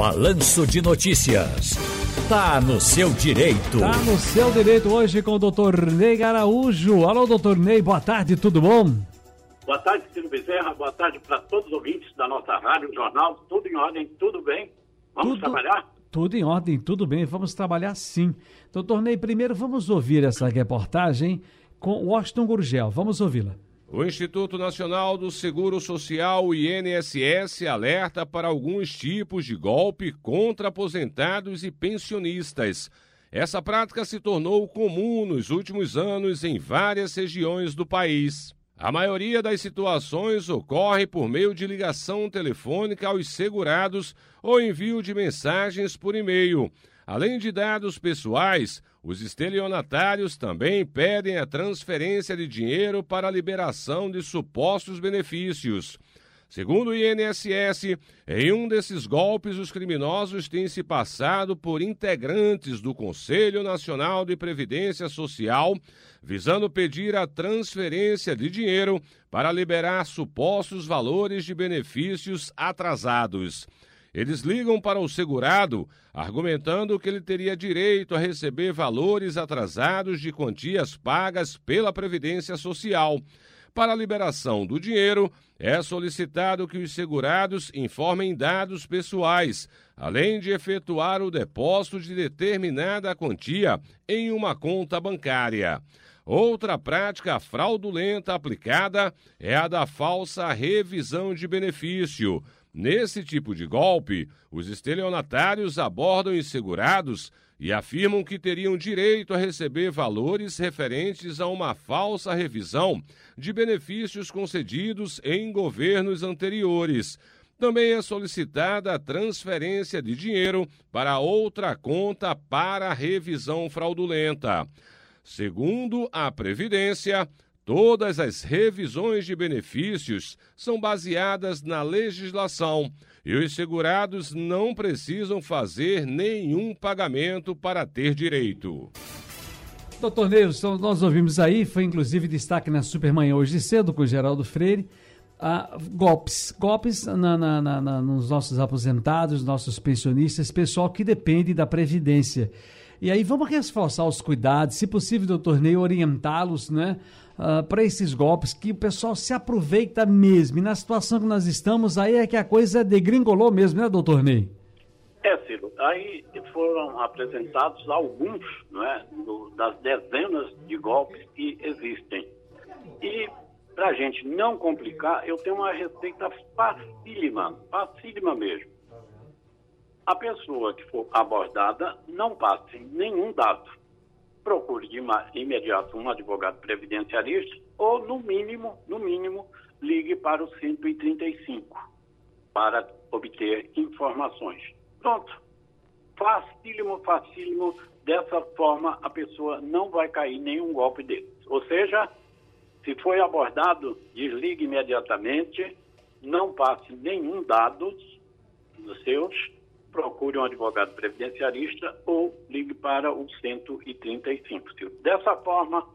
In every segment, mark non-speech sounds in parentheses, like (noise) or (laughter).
Balanço de Notícias. Tá no seu direito. Tá no seu direito hoje com o doutor Ney Araújo. Alô, doutor Ney, boa tarde, tudo bom? Boa tarde, Ciro Bezerra. Boa tarde para todos os ouvintes da nossa rádio, jornal. Tudo em ordem, tudo bem? Vamos tudo, trabalhar? Tudo em ordem, tudo bem. Vamos trabalhar sim. Doutor Ney, primeiro vamos ouvir essa reportagem com Washington Gurgel. Vamos ouvi-la. O Instituto Nacional do Seguro Social, INSS, alerta para alguns tipos de golpe contra aposentados e pensionistas. Essa prática se tornou comum nos últimos anos em várias regiões do país. A maioria das situações ocorre por meio de ligação telefônica aos segurados ou envio de mensagens por e-mail. Além de dados pessoais, os estelionatários também pedem a transferência de dinheiro para a liberação de supostos benefícios. Segundo o INSS, em um desses golpes, os criminosos têm se passado por integrantes do Conselho Nacional de Previdência Social, visando pedir a transferência de dinheiro para liberar supostos valores de benefícios atrasados. Eles ligam para o segurado, argumentando que ele teria direito a receber valores atrasados de quantias pagas pela Previdência Social. Para a liberação do dinheiro, é solicitado que os segurados informem dados pessoais, além de efetuar o depósito de determinada quantia em uma conta bancária. Outra prática fraudulenta aplicada é a da falsa revisão de benefício Nesse tipo de golpe, os estelionatários abordam insegurados e afirmam que teriam direito a receber valores referentes a uma falsa revisão de benefícios concedidos em governos anteriores. Também é solicitada a transferência de dinheiro para outra conta para revisão fraudulenta. Segundo a Previdência, Todas as revisões de benefícios são baseadas na legislação e os segurados não precisam fazer nenhum pagamento para ter direito. Doutor Neilson, nós ouvimos aí, foi inclusive destaque na Supermanhã hoje cedo com o Geraldo Freire, ah, golpes, golpes na, na, na, nos nossos aposentados, nossos pensionistas, pessoal que depende da Previdência. E aí vamos reforçar os cuidados, se possível, doutor Ney, orientá-los, né? uh, para esses golpes que o pessoal se aproveita mesmo. E na situação que nós estamos, aí é que a coisa degringolou mesmo, né, doutor Ney? É, Ciro, aí foram apresentados alguns é, do, das dezenas de golpes que existem. E, para a gente não complicar, eu tenho uma receita facílima, facílima mesmo. A pessoa que for abordada não passe nenhum dado procure de imediato um advogado previdenciarista ou, no mínimo, no mínimo, ligue para o 135 para obter informações. Pronto. Facílimo, facílimo. Dessa forma, a pessoa não vai cair nenhum golpe desses. Ou seja, se foi abordado, desligue imediatamente, não passe nenhum dado dos seus procure um advogado previdenciarista ou ligue para o 135. Dessa forma,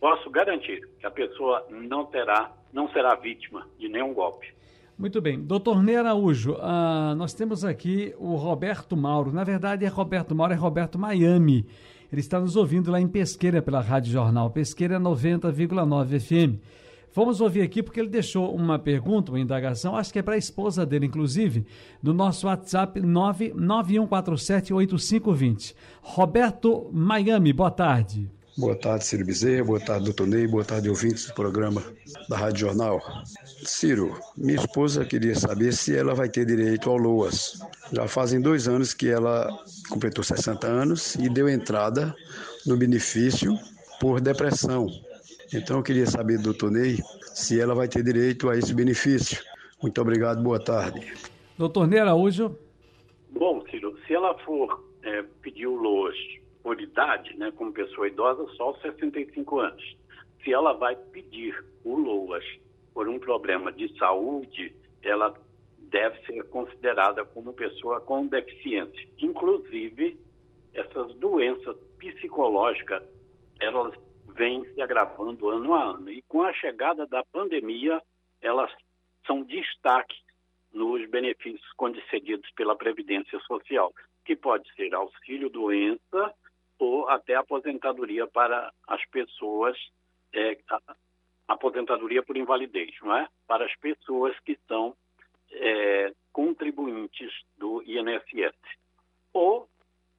posso garantir que a pessoa não terá, não será vítima de nenhum golpe. Muito bem. Doutor Ney Araújo, uh, nós temos aqui o Roberto Mauro. Na verdade, é Roberto Mauro, é Roberto Miami. Ele está nos ouvindo lá em Pesqueira pela Rádio Jornal. Pesqueira 90,9 FM. Vamos ouvir aqui porque ele deixou uma pergunta, uma indagação, acho que é para a esposa dele, inclusive, no nosso WhatsApp 991478520. Roberto Miami, boa tarde. Boa tarde, Ciro Bezerra. Boa tarde, doutor Ney. Boa tarde, ouvintes do programa da Rádio Jornal. Ciro, minha esposa queria saber se ela vai ter direito ao LOAS. Já fazem dois anos que ela completou 60 anos e deu entrada no benefício por depressão. Então eu queria saber, doutor Ney, se ela vai ter direito a esse benefício. Muito obrigado, boa tarde. Doutor Ney Araújo. Bom, Ciro, se ela for é, pedir o LOAS por idade, né, como pessoa idosa, só aos 65 anos. Se ela vai pedir o LOAS por um problema de saúde, ela deve ser considerada como pessoa com deficiência. Inclusive, essas doenças psicológicas, elas vem se agravando ano a ano. E com a chegada da pandemia, elas são destaque nos benefícios concedidos pela Previdência Social, que pode ser auxílio-doença ou até aposentadoria para as pessoas, é, aposentadoria por invalidez, não é? Para as pessoas que são é, contribuintes do INSS. Ou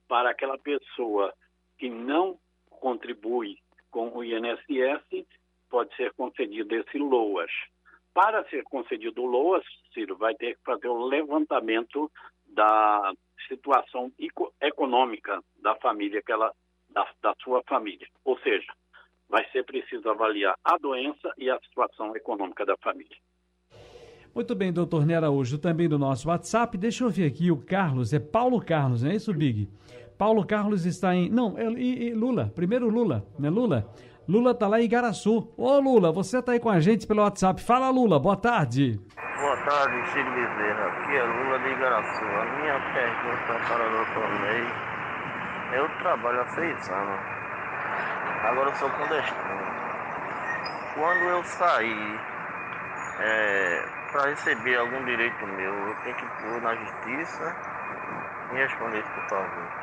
para aquela pessoa que não contribui com o INSS, pode ser concedido esse LOAS. Para ser concedido o LOAS, Ciro vai ter que fazer o levantamento da situação econômica da família, que ela, da, da sua família. Ou seja, vai ser preciso avaliar a doença e a situação econômica da família. Muito bem, doutor Nera Araújo, também do nosso WhatsApp. Deixa eu ver aqui o Carlos, é Paulo Carlos, não é isso, Big? Paulo Carlos está em. Não, é, Lula, primeiro Lula, né, Lula? Lula tá lá em Igaraçu. Ô Lula, você tá aí com a gente pelo WhatsApp. Fala Lula, boa tarde. Boa tarde, Chico Bezerra. Aqui é Lula de Igaraçu. A minha pergunta para o doutor Ney. Eu trabalho há seis anos. Agora eu sou clandestino. Quando eu sair é, para receber algum direito meu, eu tenho que ir na justiça. Me responder por favor.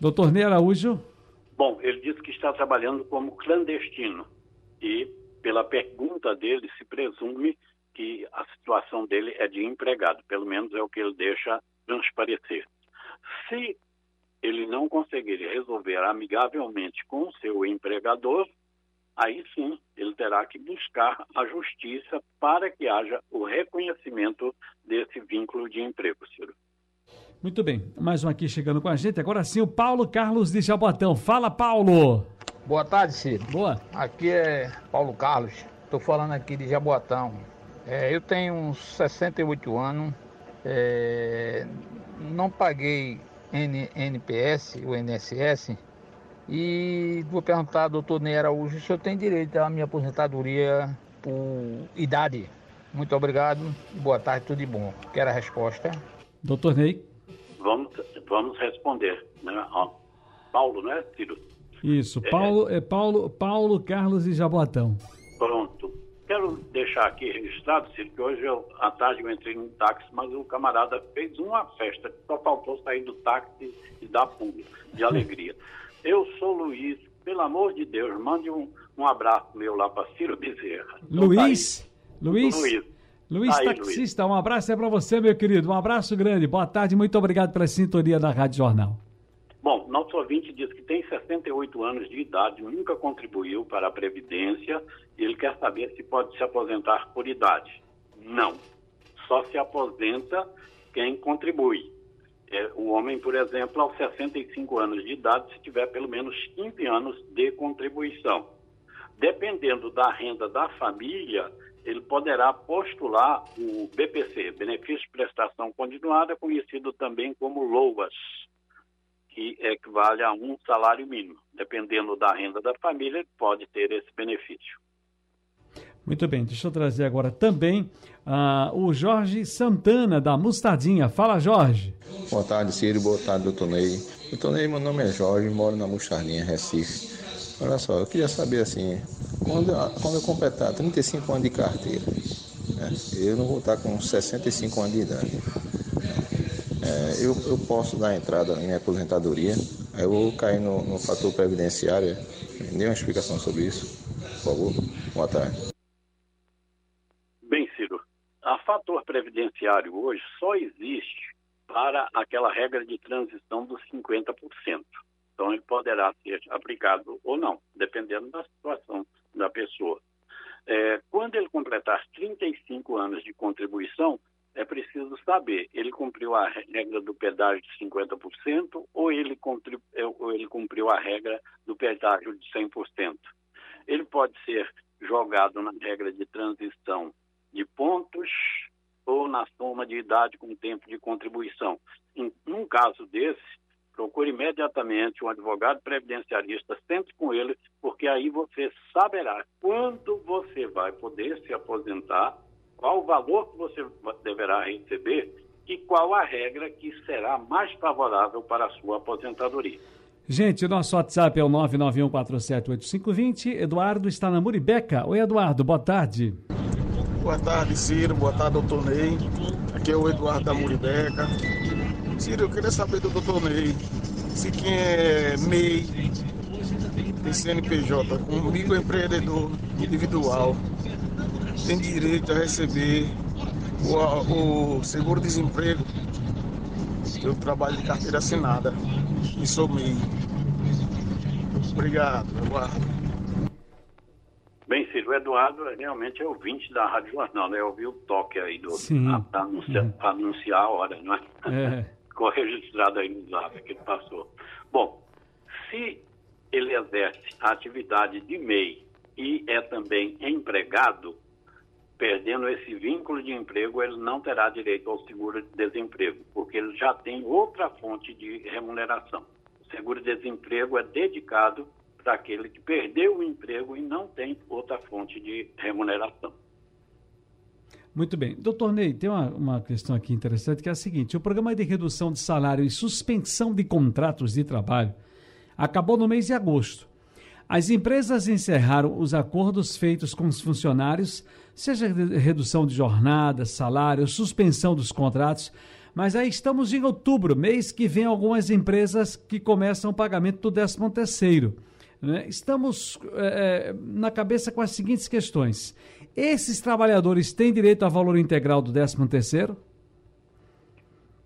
Doutor Ney Araújo. Bom, ele disse que está trabalhando como clandestino e, pela pergunta dele, se presume que a situação dele é de empregado, pelo menos é o que ele deixa transparecer. Se ele não conseguir resolver amigavelmente com o seu empregador, aí sim ele terá que buscar a justiça para que haja o reconhecimento desse vínculo de emprego, Ciro. Muito bem, mais um aqui chegando com a gente. Agora sim, o Paulo Carlos de Jabotão. Fala, Paulo! Boa tarde, Ciro. Boa. Aqui é Paulo Carlos. Estou falando aqui de Jabotão. É, eu tenho uns 68 anos. É, não paguei N, NPS, o NSS. E vou perguntar ao doutor Ney Araújo se eu tenho direito à minha aposentadoria por idade. Muito obrigado. Boa tarde, tudo de bom. Quero a resposta. Doutor Ney vamos, vamos responder. Né? Paulo, né, Ciro? Isso, Paulo, é, é Paulo, Paulo Carlos e Jaboatão. Pronto. Quero deixar aqui registrado, Ciro, que hoje eu, à tarde eu entrei num táxi, mas o camarada fez uma festa, só faltou sair do táxi e dar pulo, de alegria. (laughs) eu sou Luiz, pelo amor de Deus, mande um, um abraço meu lá para Ciro Bezerra. Luiz? Tá Luiz? Luiz. Luiz Aí, Taxista, Luiz. um abraço é para você, meu querido. Um abraço grande. Boa tarde, muito obrigado pela sintonia da Rádio Jornal. Bom, nosso ouvinte diz que tem 68 anos de idade, nunca contribuiu para a Previdência e ele quer saber se pode se aposentar por idade. Não. Só se aposenta quem contribui. É, o homem, por exemplo, aos 65 anos de idade, se tiver pelo menos 15 anos de contribuição. Dependendo da renda da família, ele poderá postular o BPC, Benefício de Prestação Continuada, conhecido também como LOAS, que equivale a um salário mínimo. Dependendo da renda da família, ele pode ter esse benefício. Muito bem, deixa eu trazer agora também uh, o Jorge Santana, da Mostardinha. Fala, Jorge. Boa tarde, Ciro. Boa tarde, doutor Ney. Doutor Ney, meu nome é Jorge, moro na Mostardinha, Recife. Olha só, eu queria saber assim, quando, quando eu completar 35 anos de carteira, né, eu não vou estar com 65 anos de idade. É, eu, eu posso dar entrada em minha aposentadoria, aí eu vou cair no, no fator previdenciário. Me dê uma explicação sobre isso, por favor. Boa tarde. Bem, Ciro, a fator previdenciário hoje só existe para aquela regra de transição dos 50%. Então, ele poderá ser aplicado ou não, dependendo da situação da pessoa. É, quando ele completar 35 anos de contribuição, é preciso saber, ele cumpriu a regra do pedágio de 50% ou ele, é, ou ele cumpriu a regra do pedágio de 100%. Ele pode ser jogado na regra de transição de pontos ou na soma de idade com tempo de contribuição. Em, num caso desse, imediatamente um advogado previdenciarista, sente com ele, porque aí você saberá quando você vai poder se aposentar, qual o valor que você deverá receber e qual a regra que será mais favorável para a sua aposentadoria. Gente, o nosso WhatsApp é o 991478520. Eduardo está na Muribeca. Oi, Eduardo, boa tarde. Boa tarde, Ciro. Boa tarde, doutor Ney. Aqui é o Eduardo da Muribeca. Ciro, eu queria saber do doutor Ney se quem é MEI tem CNPJ como microempreendedor individual tem direito a receber o, o seguro-desemprego. Eu trabalho de carteira assinada e sou MEI. Obrigado, Eduardo. Bem, Ciro, o Eduardo realmente é ouvinte da Rádio Jornal, né? Eu ouvi o toque aí do, para anunciar, Uhum. anunciar a hora, não é? É. (laughs) Ficou (laughs) registrado aí no zap que ele passou. Bom, se ele exerce a atividade de MEI e é também empregado, perdendo esse vínculo de emprego, ele não terá direito ao seguro-desemprego, porque ele já tem outra fonte de remuneração. O seguro-desemprego é dedicado para aquele que perdeu o emprego e não tem outra fonte de remuneração. Muito bem. Doutor Ney, tem uma, uma questão aqui interessante que é a seguinte: o programa de redução de salário e suspensão de contratos de trabalho acabou no mês de agosto. As empresas encerraram os acordos feitos com os funcionários, seja redução de jornada, salário, suspensão dos contratos, mas aí estamos em outubro, mês que vem algumas empresas que começam o pagamento do 13 terceiro. né? Estamos eh, na cabeça com as seguintes questões. Esses trabalhadores têm direito a valor integral do 13 terceiro?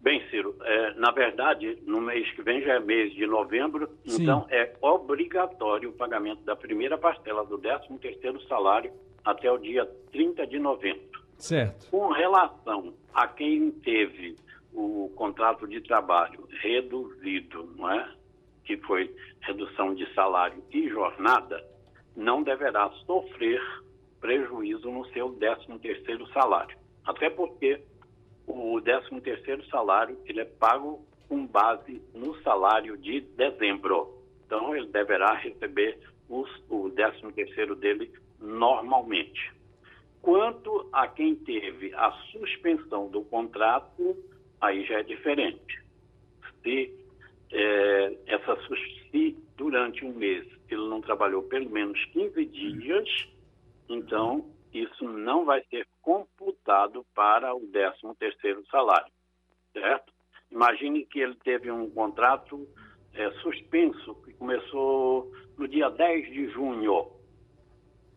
Bem, Ciro, é, na verdade, no mês que vem já é mês de novembro, Sim. então é obrigatório o pagamento da primeira parcela do 13º salário até o dia 30 de novembro. Certo. Com relação a quem teve o contrato de trabalho reduzido, não é? que foi redução de salário e jornada, não deverá sofrer prejuízo no seu 13º salário. Até porque o 13º salário ele é pago com base no salário de dezembro. Então ele deverá receber os, o 13º dele normalmente. Quanto a quem teve a suspensão do contrato, aí já é diferente. Se, eh, essa, se durante um mês ele não trabalhou pelo menos 15 dias, então isso não vai ser computado para o 13º salário, certo? Imagine que ele teve um contrato eh, suspenso que começou no dia 10 de junho,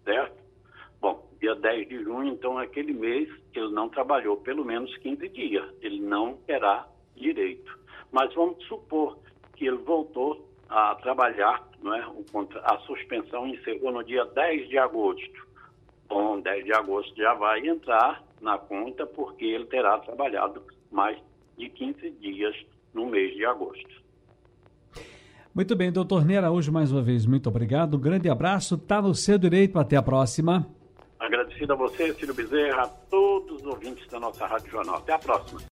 certo? Bom, dia 10 de junho, então, aquele mês, ele não trabalhou pelo menos 15 dias. Ele não terá direito. Mas vamos supor que ele voltou a trabalhar, não é? A suspensão encerrou no dia 10 de agosto. Bom, 10 de agosto já vai entrar na conta, porque ele terá trabalhado mais de 15 dias no mês de agosto. Muito bem, doutor Ney Araújo, mais uma vez, muito obrigado. Um grande abraço, está no seu direito. Até a próxima. Agradecido a você, Ciro Bezerra, a todos os ouvintes da nossa Rádio Jornal. Até a próxima.